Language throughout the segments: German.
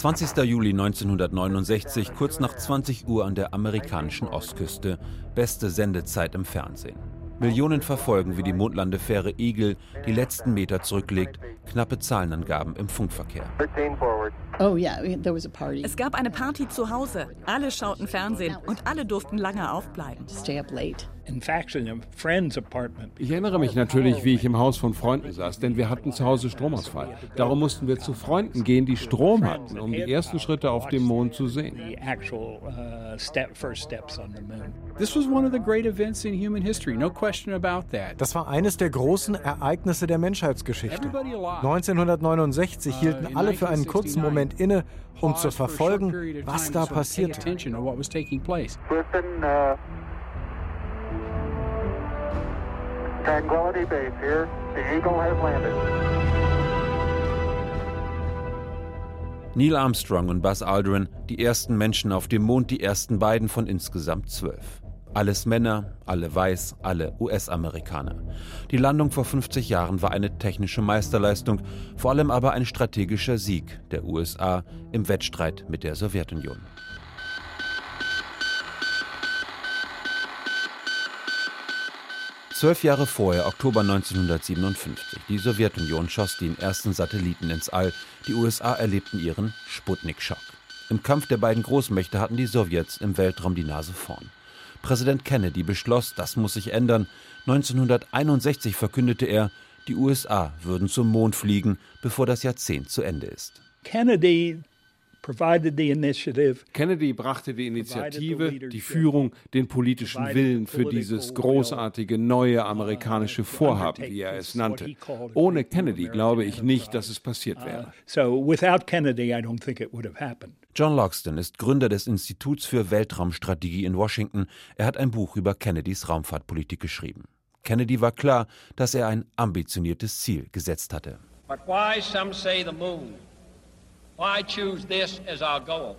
20. Juli 1969, kurz nach 20 Uhr an der amerikanischen Ostküste. Beste Sendezeit im Fernsehen. Millionen verfolgen, wie die Mondlandefähre Eagle die letzten Meter zurücklegt. Knappe Zahlenangaben im Funkverkehr. 13 forward. Oh yeah, we- there was a party. Es gab eine Party zu Hause. Alle schauten Fernsehen und alle durften lange aufbleiben. Ich erinnere mich natürlich, wie ich im Haus von Freunden saß, denn wir hatten zu Hause Stromausfall. Darum mussten wir zu Freunden gehen, die Strom hatten, um die ersten Schritte auf dem Mond zu sehen. Uh, step, first steps on the moon. This was one of the great events in human history, no question about that. Das war eines der großen Ereignisse der Menschheitsgeschichte. 1969 hielten alle für einen kurzen Moment inne, um zu verfolgen, was da passierte. Listen, uh, Tranquility Base here. The Eagle has landed. Neil Armstrong und Buzz Aldrin, die ersten Menschen auf dem Mond, die ersten beiden von insgesamt zwölf. Alles Männer, alle weiß, alle US-Amerikaner. Die Landung vor 50 Jahren war eine technische Meisterleistung, vor allem aber ein strategischer Sieg der USA im Wettstreit mit der Sowjetunion. Zwölf Jahre vorher, Oktober 1957, die Sowjetunion schoss den ersten Satelliten ins All. Die USA erlebten ihren Sputnik-Schock. Im Kampf der beiden Großmächte hatten die Sowjets im Weltraum die Nase vorn. Präsident Kennedy beschloss, das muss sich ändern. 1961 verkündete er, die USA würden zum Mond fliegen, bevor das Jahrzehnt zu Ende ist. Kennedy. Kennedy brachte die Initiative, die Führung, den politischen Willen für dieses großartige neue amerikanische Vorhaben, wie er es nannte. Ohne Kennedy glaube ich nicht, dass es passiert wäre. So without Kennedy, I don't think it would have happened. John Logston ist Gründer des Instituts für Weltraumstrategie in Washington. Er hat ein Buch über Kennedys Raumfahrtpolitik geschrieben. Kennedy war klar, dass er ein ambitioniertes Ziel gesetzt hatte. But why some say the moon?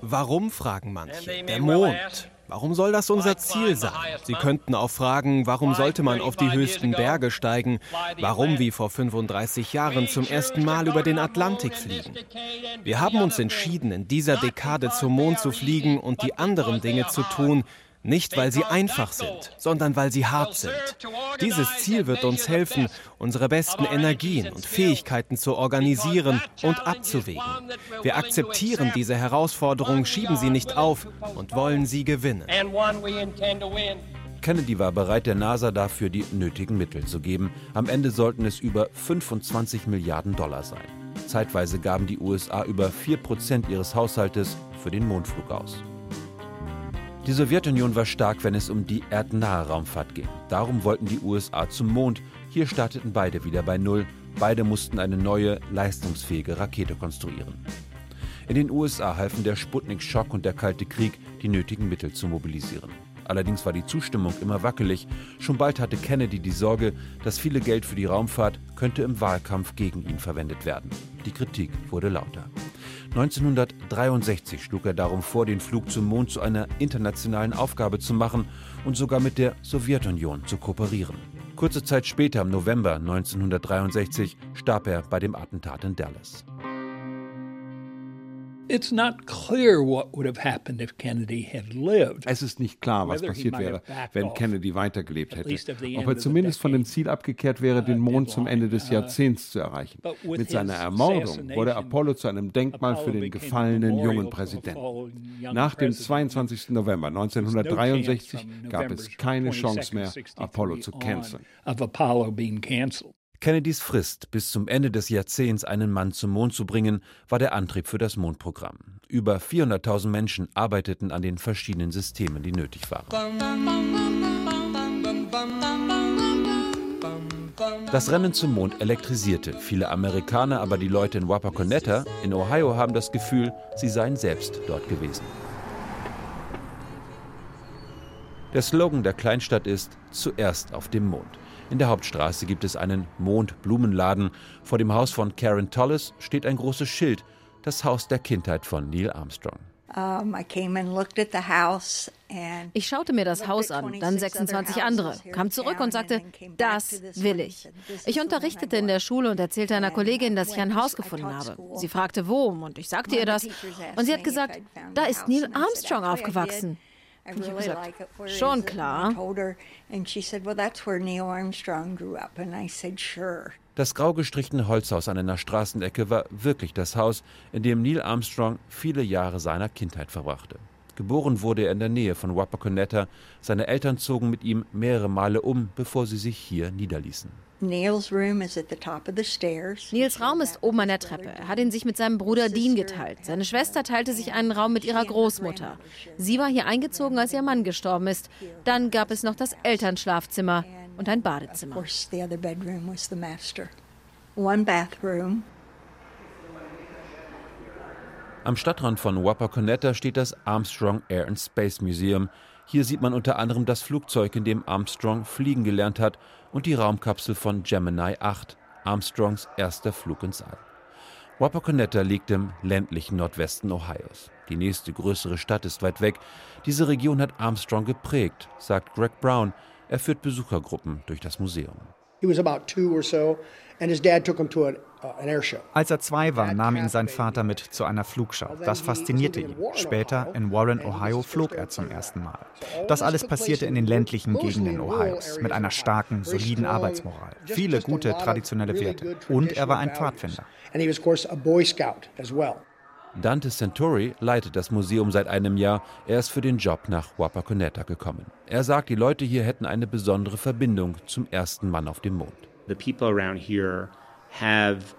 Warum, fragen manche, der Mond? Warum soll das unser Ziel sein? Sie könnten auch fragen, warum sollte man auf die höchsten Berge steigen? Warum wie vor 35 Jahren zum ersten Mal über den Atlantik fliegen? Wir haben uns entschieden, in dieser Dekade zum Mond zu fliegen und die anderen Dinge zu tun, nicht weil sie einfach sind, sondern weil sie hart sind. Dieses Ziel wird uns helfen, unsere besten Energien und Fähigkeiten zu organisieren und abzuwägen. Wir akzeptieren diese Herausforderung, schieben sie nicht auf und wollen sie gewinnen. Kennedy war bereit, der NASA dafür die nötigen Mittel zu geben. Am Ende sollten es über 25 Milliarden Dollar sein. Zeitweise gaben die USA über 4 Prozent ihres Haushaltes für den Mondflug aus. Die Sowjetunion war stark, wenn es um die erdnahe Raumfahrt ging. Darum wollten die USA zum Mond. Hier starteten beide wieder bei Null. Beide mussten eine neue, leistungsfähige Rakete konstruieren. In den USA halfen der Sputnik-Schock und der Kalte Krieg, die nötigen Mittel zu mobilisieren. Allerdings war die Zustimmung immer wackelig. Schon bald hatte Kennedy die Sorge, das viele Geld für die Raumfahrt könnte im Wahlkampf gegen ihn verwendet werden. Die Kritik wurde lauter. 1963 schlug er darum vor, den Flug zum Mond zu einer internationalen Aufgabe zu machen und sogar mit der Sowjetunion zu kooperieren. Kurze Zeit später, im November 1963, starb er bei dem Attentat in Dallas. Es ist nicht klar, was passiert wäre, wenn Kennedy weitergelebt hätte. Ob er zumindest von dem Ziel abgekehrt wäre, den Mond zum Ende des Jahrzehnts zu erreichen. Mit seiner Ermordung wurde Apollo zu einem Denkmal für den gefallenen jungen Präsidenten. Nach dem president. 22. November There's no 1963 chance from gab es keine 22nd, Chance mehr, 63 Apollo zu canceln. Kennedys Frist, bis zum Ende des Jahrzehnts einen Mann zum Mond zu bringen, war der Antrieb für das Mondprogramm. Über 400.000 Menschen arbeiteten an den verschiedenen Systemen, die nötig waren. Das Rennen zum Mond elektrisierte viele Amerikaner, aber die Leute in Wapakoneta in Ohio haben das Gefühl, sie seien selbst dort gewesen. Der Slogan der Kleinstadt ist Zuerst auf dem Mond. In der Hauptstraße gibt es einen Mondblumenladen. Vor dem Haus von Karen Tolles steht ein großes Schild, das Haus der Kindheit von Neil Armstrong. Ich schaute mir das Haus an, dann 26 andere, kam zurück und sagte, das will ich. Ich unterrichtete in der Schule und erzählte einer Kollegin, dass ich ein Haus gefunden habe. Sie fragte, wo, und ich sagte ihr das. Und sie hat gesagt, da ist Neil Armstrong aufgewachsen. Und ich habe gesagt, schon klar. Das grau gestrichene Holzhaus an einer Straßenecke war wirklich das Haus, in dem Neil Armstrong viele Jahre seiner Kindheit verbrachte. Geboren wurde er in der Nähe von Wapakoneta. Seine Eltern zogen mit ihm mehrere Male um, bevor sie sich hier niederließen. Nils Raum ist oben an der Treppe. Er hat ihn sich mit seinem Bruder Dean geteilt. Seine Schwester teilte sich einen Raum mit ihrer Großmutter. Sie war hier eingezogen, als ihr Mann gestorben ist. Dann gab es noch das Elternschlafzimmer und ein Badezimmer. Am Stadtrand von Wapakoneta steht das Armstrong Air and Space Museum. Hier sieht man unter anderem das Flugzeug, in dem Armstrong fliegen gelernt hat, und die Raumkapsel von Gemini 8, Armstrongs erster Flug ins All. Wapakoneta liegt im ländlichen Nordwesten Ohios. Die nächste größere Stadt ist weit weg. Diese Region hat Armstrong geprägt, sagt Greg Brown, er führt Besuchergruppen durch das Museum. He was about two or so, and his dad took him to an, uh. Als er zwei war, nahm ihn sein Vater mit zu einer Flugschau. Das faszinierte ihn. Später in Warren, Ohio, flog er zum ersten Mal. Das alles passierte in den ländlichen Gegenden Ohios mit einer starken, soliden Arbeitsmoral, viele gute traditionelle Werte. Und er war ein Pfadfinder. And he was, of course, a Boy Scout as well. Dante Centauri leitet das Museum seit einem Jahr. Er ist für den Job nach Wapakoneta gekommen. Er sagt, die Leute hier hätten eine besondere Verbindung zum ersten Mann auf dem Mond. The people around here have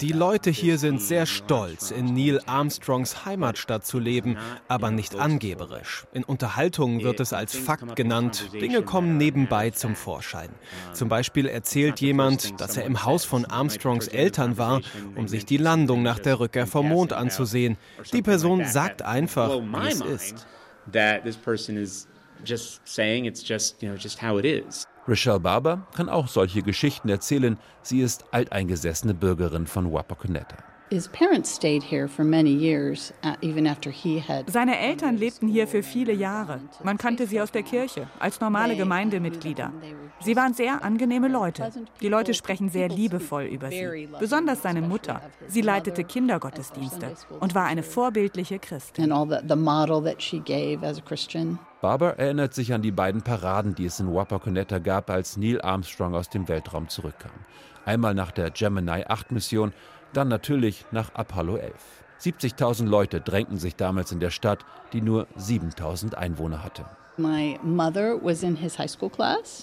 die Leute hier sind sehr stolz, in Neil Armstrongs Heimatstadt zu leben, aber nicht angeberisch. In Unterhaltungen wird es als Fakt genannt, Dinge kommen nebenbei zum Vorschein. Zum Beispiel erzählt jemand, dass er im Haus von Armstrongs Eltern war, um sich die Landung nach der Rückkehr vom Mond anzusehen. Die Person sagt einfach, wie es ist. Just saying it's just, you know, just how it is. Rochelle Barber kann auch solche Geschichten erzählen. Sie ist alteingesessene Bürgerin von Wapakoneta. Uh, Seine Eltern lebten hier für viele Jahre. Man kannte sie aus der Kirche, als normale Gemeindemitglieder. Sie waren sehr angenehme Leute. Die Leute sprechen sehr liebevoll über sie. Besonders seine Mutter. Sie leitete Kindergottesdienste und war eine vorbildliche Christin. Barber erinnert sich an die beiden Paraden, die es in Wapakoneta gab, als Neil Armstrong aus dem Weltraum zurückkam. Einmal nach der Gemini 8 Mission, dann natürlich nach Apollo 11. 70.000 Leute drängten sich damals in der Stadt, die nur 7.000 Einwohner hatte.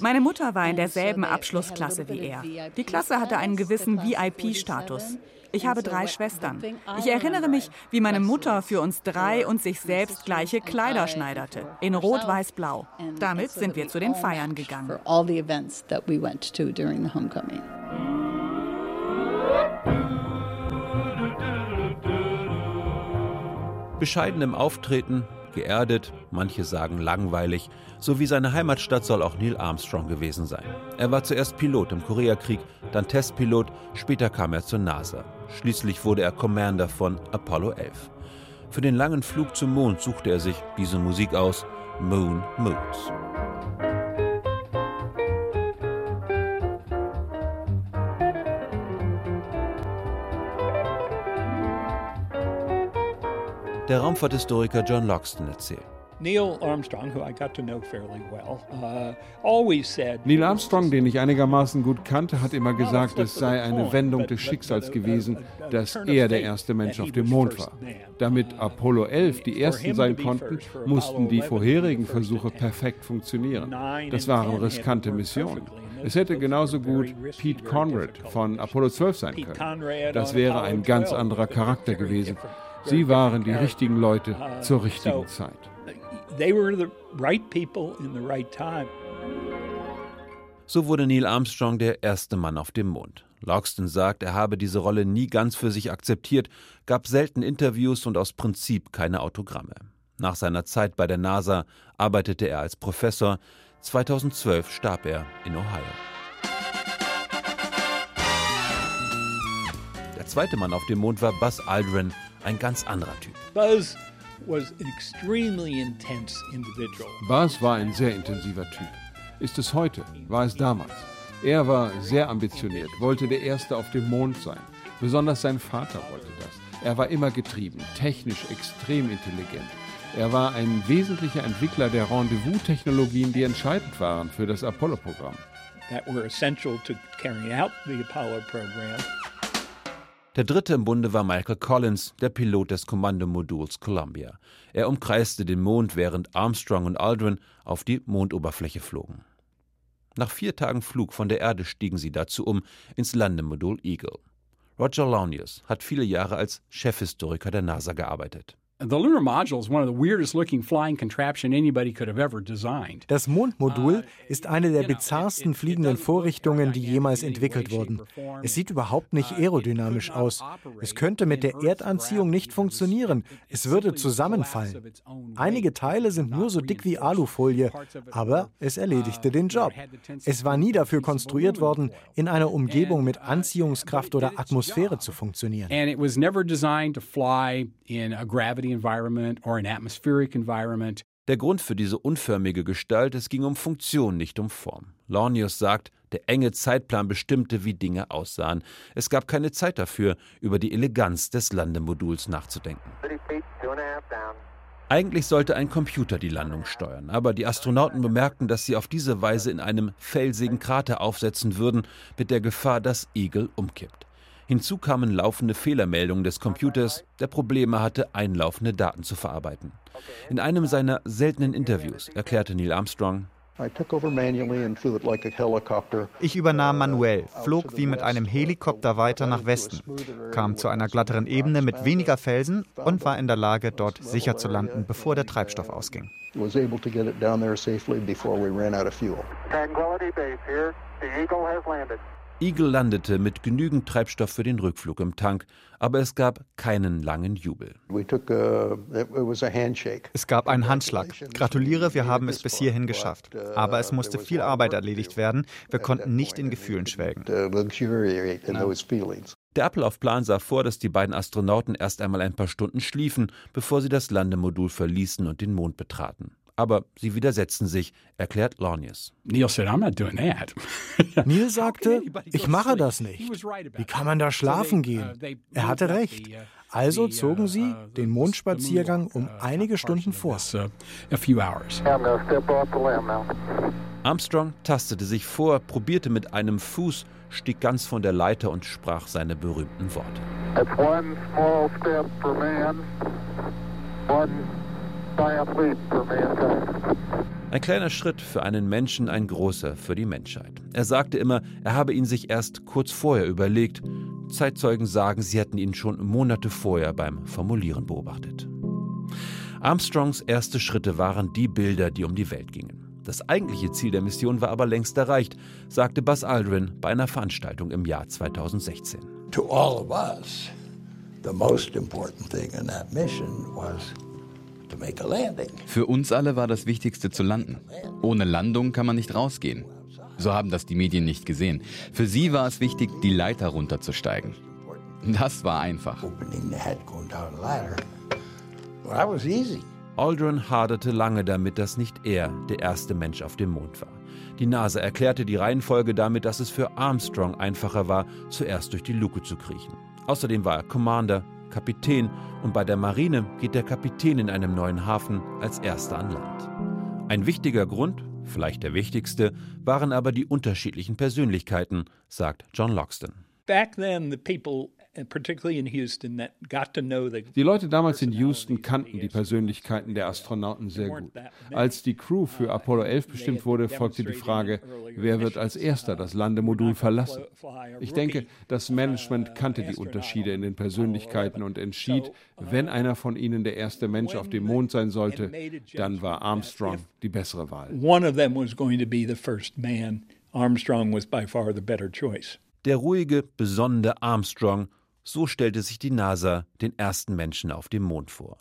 Meine Mutter war in derselben Abschlussklasse wie er. Die Klasse hatte einen gewissen VIP-Status. Ich habe drei Schwestern. Ich erinnere mich, wie meine Mutter für uns drei und sich selbst gleiche Kleider schneiderte, in Rot-Weiß-Blau. Damit sind wir zu den Feiern gegangen. Bescheiden im Auftreten, geerdet, manche sagen langweilig, so wie seine Heimatstadt soll auch Neil Armstrong gewesen sein. Er war zuerst Pilot im Koreakrieg, dann Testpilot, später kam er zur NASA. Schließlich wurde er Commander von Apollo 11. Für den langen Flug zum Mond suchte er sich diese Musik aus, Moon Moons. Der Raumfahrthistoriker John Loxton erzählt. Neil Armstrong, who I got to know fairly well, uh, always said. Neil Armstrong, den ich einigermaßen gut kannte, hat immer gesagt, es sei eine Wendung des Schicksals gewesen, dass er der erste Mensch auf dem Mond war. Damit Apollo 11 die ersten sein konnten, mussten die vorherigen Versuche perfekt funktionieren. Das waren riskante Missionen. Es hätte genauso gut Pete Conrad von Apollo 12 sein können. Das wäre ein ganz anderer Charakter gewesen. Sie waren die richtigen Leute zur richtigen Zeit. So wurde Neil Armstrong der erste Mann auf dem Mond. Logston sagt, er habe diese Rolle nie ganz für sich akzeptiert, gab selten Interviews und aus Prinzip keine Autogramme. Nach seiner Zeit bei der NASA arbeitete er als Professor. 2012 starb er in Ohio. Der zweite Mann auf dem Mond war Buzz Aldrin, ein ganz anderer Typ. Buzz was an extremely intense individual. Buzz war ein sehr intensiver Typ. Ist es heute, war es damals. Er war sehr ambitioniert, wollte der Erste auf dem Mond sein. Besonders sein Vater wollte das. Er war immer getrieben, technisch extrem intelligent. Er war ein wesentlicher Entwickler der Rendezvous-Technologien, die entscheidend waren für das Apollo-Programm. Der dritte im Bunde war Michael Collins, der Pilot des Kommandomoduls Columbia. Er umkreiste den Mond, während Armstrong und Aldrin auf die Mondoberfläche flogen. Nach vier Tagen Flug von der Erde stiegen sie dazu um ins Landemodul Eagle. Roger Launius hat viele Jahre als Chefhistoriker der NASA gearbeitet. The lunar module is one of the weirdest looking flying contraption anybody could have ever designed. Das Mondmodul ist eine der bizarrsten fliegenden Vorrichtungen, die jemals entwickelt wurden. Es sieht überhaupt nicht aerodynamisch aus. Es könnte mit der Erdanziehung nicht funktionieren. Es würde zusammenfallen. Einige Teile sind nur so dick wie Alufolie, aber es erledigte den Job. Es war nie dafür konstruiert worden, in einer Umgebung mit Anziehungskraft oder Atmosphäre zu funktionieren. And it was never designed to fly in a gravity environment or an atmospheric environment. Der Grund für diese unförmige Gestalt, es ging um Funktion, nicht um Form. Lornius sagt, der enge Zeitplan bestimmte, wie Dinge aussahen. Es gab keine Zeit dafür, über die Eleganz des Landemoduls nachzudenken. Eigentlich sollte ein Computer die Landung steuern, aber die Astronauten bemerkten, dass sie auf diese Weise in einem felsigen Krater aufsetzen würden, mit der Gefahr, dass Eagle umkippt. Hinzu kamen laufende Fehlermeldungen des Computers, der Probleme hatte, einlaufende Daten zu verarbeiten. In einem seiner seltenen Interviews erklärte Neil Armstrong, ich übernahm manuell, flog wie mit einem Helikopter weiter nach Westen, kam zu einer glatteren Ebene mit weniger Felsen und war in der Lage, dort sicher zu landen, bevor der Treibstoff ausging. Tranquility Base here. The Eagle has landed. Eagle landete mit genügend Treibstoff für den Rückflug im Tank, aber es gab keinen langen Jubel. Es gab einen Handschlag. Gratuliere, wir haben es bis hierhin geschafft. Aber es musste viel Arbeit erledigt werden. Wir konnten nicht in Gefühlen schwelgen. Der Ablaufplan sah vor, dass die beiden Astronauten erst einmal ein paar Stunden schliefen, bevor sie das Landemodul verließen und den Mond betraten aber sie widersetzten sich, erklärt Lornius. Neil, said, I'm not doing that. Neil sagte, ich mache das nicht. Wie kann man da schlafen gehen? Er hatte recht. Also zogen sie den Mondspaziergang um einige Stunden vor. Armstrong tastete sich vor, probierte mit einem Fuß, stieg ganz von der Leiter und sprach seine berühmten Worte. It's one small step for man, one ein kleiner Schritt für einen Menschen, ein großer für die Menschheit. Er sagte immer, er habe ihn sich erst kurz vorher überlegt. Zeitzeugen sagen, sie hätten ihn schon Monate vorher beim Formulieren beobachtet. Armstrongs erste Schritte waren die Bilder, die um die Welt gingen. Das eigentliche Ziel der Mission war aber längst erreicht, sagte Buzz Aldrin bei einer Veranstaltung im Jahr 2016. To all of us, the most important thing in that mission was für uns alle war das Wichtigste zu landen. Ohne Landung kann man nicht rausgehen. So haben das die Medien nicht gesehen. Für sie war es wichtig, die Leiter runterzusteigen. Das war einfach. Aldrin haderte lange damit, dass nicht er der erste Mensch auf dem Mond war. Die NASA erklärte die Reihenfolge damit, dass es für Armstrong einfacher war, zuerst durch die Luke zu kriechen. Außerdem war er Commander Kapitän und bei der Marine geht der Kapitän in einem neuen Hafen als erster an Land. Ein wichtiger Grund, vielleicht der wichtigste, waren aber die unterschiedlichen Persönlichkeiten, sagt John Loxton. Back then the people die Leute damals in Houston kannten die Persönlichkeiten der Astronauten sehr gut. Als die Crew für Apollo 11 bestimmt wurde, folgte die Frage, wer wird als erster das Landemodul verlassen? Ich denke, das Management kannte die Unterschiede in den Persönlichkeiten und entschied, wenn einer von ihnen der erste Mensch auf dem Mond sein sollte, dann war Armstrong die bessere Wahl. One of them was going to be the first man. Armstrong was by far the better choice. Der ruhige, besonnene Armstrong so stellte sich die NASA den ersten Menschen auf dem Mond vor.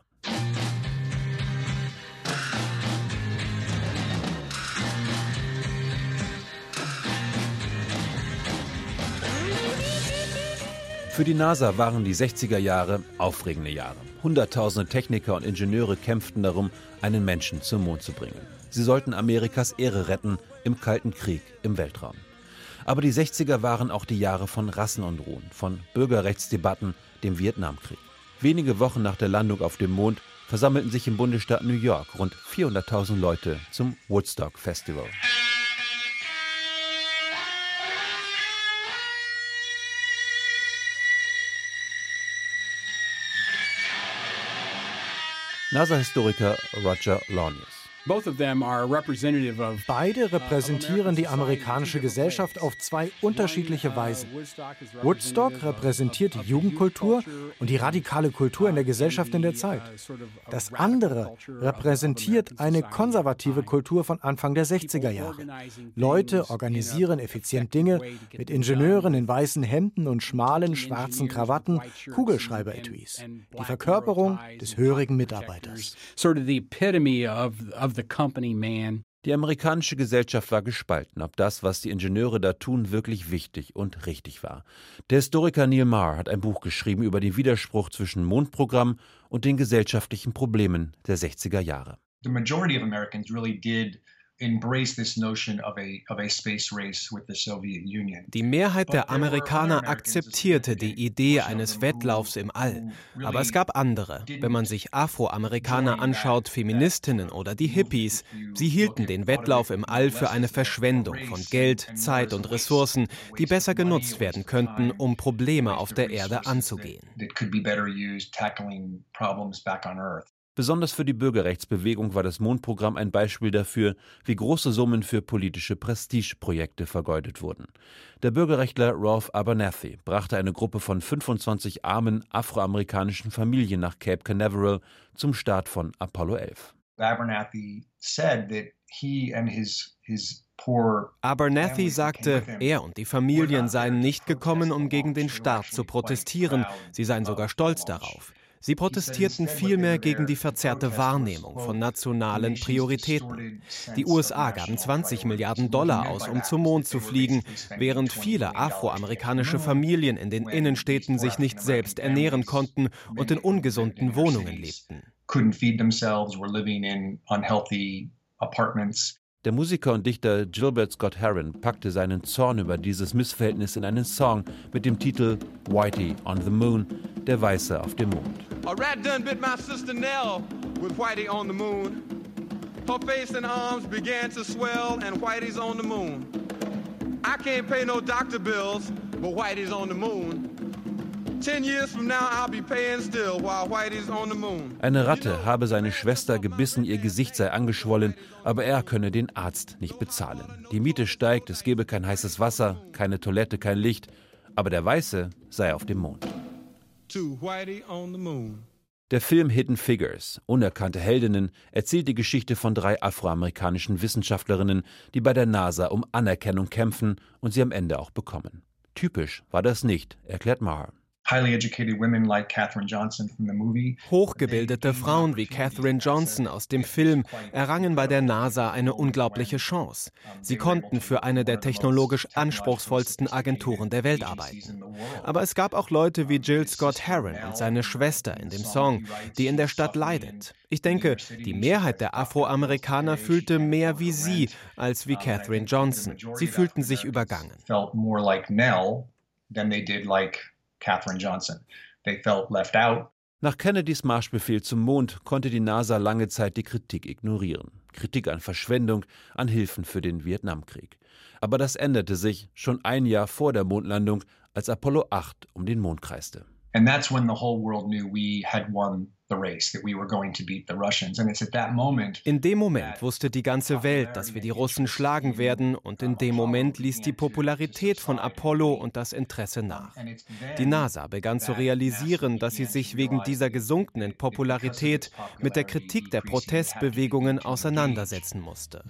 Für die NASA waren die 60er Jahre aufregende Jahre. Hunderttausende Techniker und Ingenieure kämpften darum, einen Menschen zum Mond zu bringen. Sie sollten Amerikas Ehre retten im Kalten Krieg im Weltraum. Aber die 60er waren auch die Jahre von Rassenunruhen, von Bürgerrechtsdebatten, dem Vietnamkrieg. Wenige Wochen nach der Landung auf dem Mond versammelten sich im Bundesstaat New York rund 400.000 Leute zum Woodstock Festival. NASA-Historiker Roger Launius. Beide repräsentieren die amerikanische Gesellschaft auf zwei unterschiedliche Weisen. Woodstock repräsentiert die Jugendkultur und die radikale Kultur in der Gesellschaft in der Zeit. Das andere repräsentiert eine konservative Kultur von Anfang der 60er Jahre. Leute organisieren effizient Dinge mit Ingenieuren in weißen Hemden und schmalen schwarzen Krawatten, Kugelschreiber-Etuis. Die Verkörperung des hörigen Mitarbeiters. Sort of the epitome of, of the company man. Die amerikanische Gesellschaft war gespalten, ob das, was die Ingenieure da tun, wirklich wichtig und richtig war. Der Historiker Neil Marr hat ein Buch geschrieben über den Widerspruch zwischen Mondprogramm und den gesellschaftlichen Problemen der 60er Jahre. The majority of Americans really did die Mehrheit der Amerikaner akzeptierte die Idee eines Wettlaufs im All. Aber es gab andere. Wenn man sich Afroamerikaner anschaut, Feministinnen oder die Hippies, sie hielten den Wettlauf im All für eine Verschwendung von Geld, Zeit und Ressourcen, die besser genutzt werden könnten, um Probleme auf der Erde anzugehen. Besonders für die Bürgerrechtsbewegung war das Mondprogramm ein Beispiel dafür, wie große Summen für politische Prestigeprojekte vergeudet wurden. Der Bürgerrechtler Rolf Abernathy brachte eine Gruppe von 25 armen afroamerikanischen Familien nach Cape Canaveral zum Start von Apollo 11. Abernathy said that he and his his Abernathy sagte, er und die Familien seien nicht gekommen, um gegen den Staat zu protestieren, sie seien sogar stolz darauf. Sie protestierten vielmehr gegen die verzerrte Wahrnehmung von nationalen Prioritäten. Die USA gaben 20 Milliarden Dollar aus, um zum Mond zu fliegen, während viele afroamerikanische Familien in den Innenstädten sich nicht selbst ernähren konnten und in ungesunden Wohnungen lebten. Der Musiker und Dichter Gilbert Scott Heron packte seinen Zorn über dieses Missverhältnis in einen Song mit dem Titel Whitey on the Moon, der Weiße auf dem Mond. A rat done bit my sister Nell with Whitey on the moon. Her face and arms began to swell and Whitey's on the moon. I can't pay no doctor bills, but Whitey's on the moon. Eine Ratte habe seine Schwester gebissen, ihr Gesicht sei angeschwollen, aber er könne den Arzt nicht bezahlen. Die Miete steigt, es gebe kein heißes Wasser, keine Toilette, kein Licht, aber der Weiße sei auf dem Mond. Der Film Hidden Figures, Unerkannte Heldinnen, erzählt die Geschichte von drei afroamerikanischen Wissenschaftlerinnen, die bei der NASA um Anerkennung kämpfen und sie am Ende auch bekommen. Typisch war das nicht, erklärt Maher. Hochgebildete Frauen wie Katherine Johnson aus dem Film errangen bei der NASA eine unglaubliche Chance. Sie konnten für eine der technologisch anspruchsvollsten Agenturen der Welt arbeiten. Aber es gab auch Leute wie Jill Scott Heron und seine Schwester in dem Song, die in der Stadt leidet. Ich denke, die Mehrheit der Afroamerikaner fühlte mehr wie sie als wie Katherine Johnson. Sie fühlten sich übergangen. Katherine Johnson. They felt left out. Nach Kennedys Marschbefehl zum Mond konnte die NASA lange Zeit die Kritik ignorieren. Kritik an Verschwendung, an Hilfen für den Vietnamkrieg. Aber das änderte sich schon ein Jahr vor der Mondlandung, als Apollo 8 um den Mond kreiste. And that's when the whole world knew we had won in dem Moment wusste die ganze Welt, dass wir die Russen schlagen werden und in dem Moment ließ die Popularität von Apollo und das Interesse nach. Die NASA begann zu realisieren, dass sie sich wegen dieser gesunkenen Popularität mit der Kritik der Protestbewegungen auseinandersetzen musste.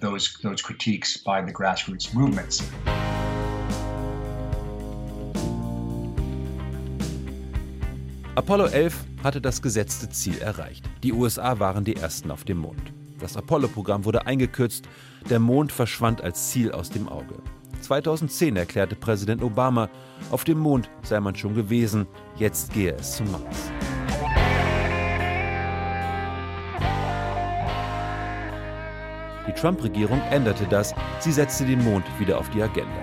Apollo 11 hatte das gesetzte Ziel erreicht. Die USA waren die ersten auf dem Mond. Das Apollo-Programm wurde eingekürzt, der Mond verschwand als Ziel aus dem Auge. 2010 erklärte Präsident Obama, auf dem Mond sei man schon gewesen, jetzt gehe es zum Mars. Die Trump-Regierung änderte das, sie setzte den Mond wieder auf die Agenda.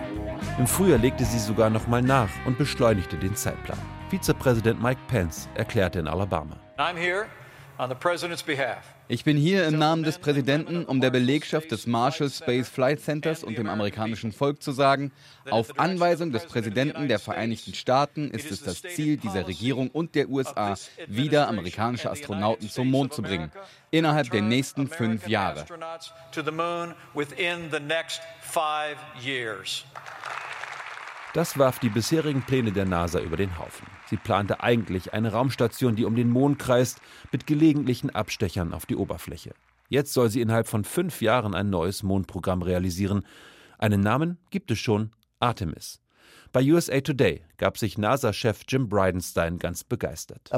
Im Frühjahr legte sie sogar noch mal nach und beschleunigte den Zeitplan. Vizepräsident Mike Pence erklärte in Alabama. I'm here on the president's behalf ich bin hier im Namen des Präsidenten, um der Belegschaft des Marshall Space Flight Centers und dem amerikanischen Volk zu sagen, auf Anweisung des Präsidenten der Vereinigten Staaten ist es das Ziel dieser Regierung und der USA, wieder amerikanische Astronauten zum Mond zu bringen, innerhalb der nächsten fünf Jahre. Das warf die bisherigen Pläne der NASA über den Haufen. Sie plante eigentlich eine Raumstation, die um den Mond kreist, mit gelegentlichen Abstechern auf die Oberfläche. Jetzt soll sie innerhalb von fünf Jahren ein neues Mondprogramm realisieren. Einen Namen gibt es schon, Artemis. Bei USA Today gab sich NASA-Chef Jim Bridenstine ganz begeistert.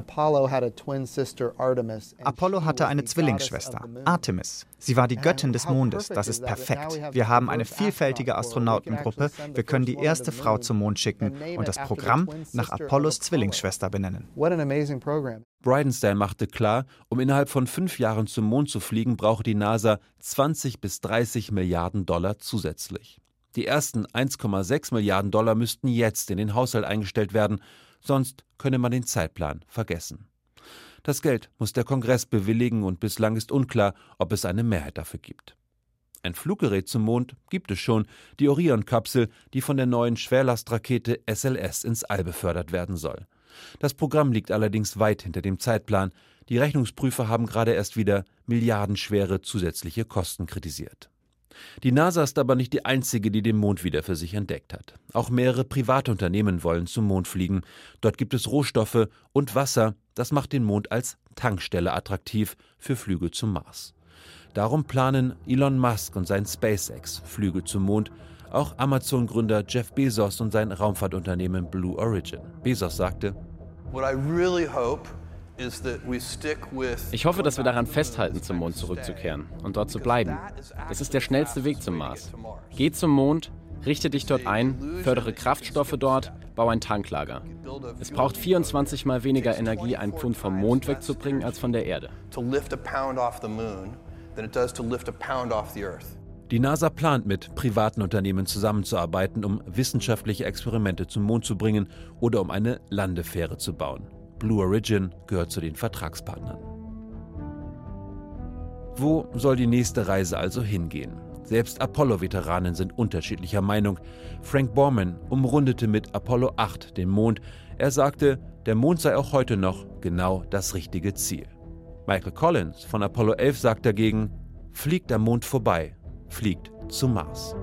Apollo hatte eine Zwillingsschwester, Artemis. Sie war die Göttin des Mondes. Das ist perfekt. Wir haben eine vielfältige Astronautengruppe. Wir können die erste Frau zum Mond schicken und das Programm nach Apollos Zwillingsschwester benennen. Bridenstine machte klar, um innerhalb von fünf Jahren zum Mond zu fliegen, brauche die NASA 20 bis 30 Milliarden Dollar zusätzlich. Die ersten 1,6 Milliarden Dollar müssten jetzt in den Haushalt eingestellt werden, sonst könne man den Zeitplan vergessen. Das Geld muss der Kongress bewilligen und bislang ist unklar, ob es eine Mehrheit dafür gibt. Ein Fluggerät zum Mond gibt es schon, die Orion-Kapsel, die von der neuen Schwerlastrakete SLS ins All befördert werden soll. Das Programm liegt allerdings weit hinter dem Zeitplan. Die Rechnungsprüfer haben gerade erst wieder milliardenschwere zusätzliche Kosten kritisiert. Die NASA ist aber nicht die einzige, die den Mond wieder für sich entdeckt hat. Auch mehrere private Unternehmen wollen zum Mond fliegen. Dort gibt es Rohstoffe und Wasser. Das macht den Mond als Tankstelle attraktiv für Flüge zum Mars. Darum planen Elon Musk und sein SpaceX Flüge zum Mond. Auch Amazon-Gründer Jeff Bezos und sein Raumfahrtunternehmen Blue Origin. Bezos sagte, What I really hope ich hoffe, dass wir daran festhalten, zum Mond zurückzukehren und dort zu bleiben. Das ist der schnellste Weg zum Mars. Geh zum Mond, richte dich dort ein, fördere Kraftstoffe dort, bau ein Tanklager. Es braucht 24 mal weniger Energie, einen Pfund vom Mond wegzubringen, als von der Erde. Die NASA plant mit privaten Unternehmen zusammenzuarbeiten, um wissenschaftliche Experimente zum Mond zu bringen oder um eine Landefähre zu bauen. Blue Origin gehört zu den Vertragspartnern. Wo soll die nächste Reise also hingehen? Selbst Apollo-Veteranen sind unterschiedlicher Meinung. Frank Borman umrundete mit Apollo 8 den Mond. Er sagte, der Mond sei auch heute noch genau das richtige Ziel. Michael Collins von Apollo 11 sagt dagegen, fliegt am Mond vorbei, fliegt zum Mars.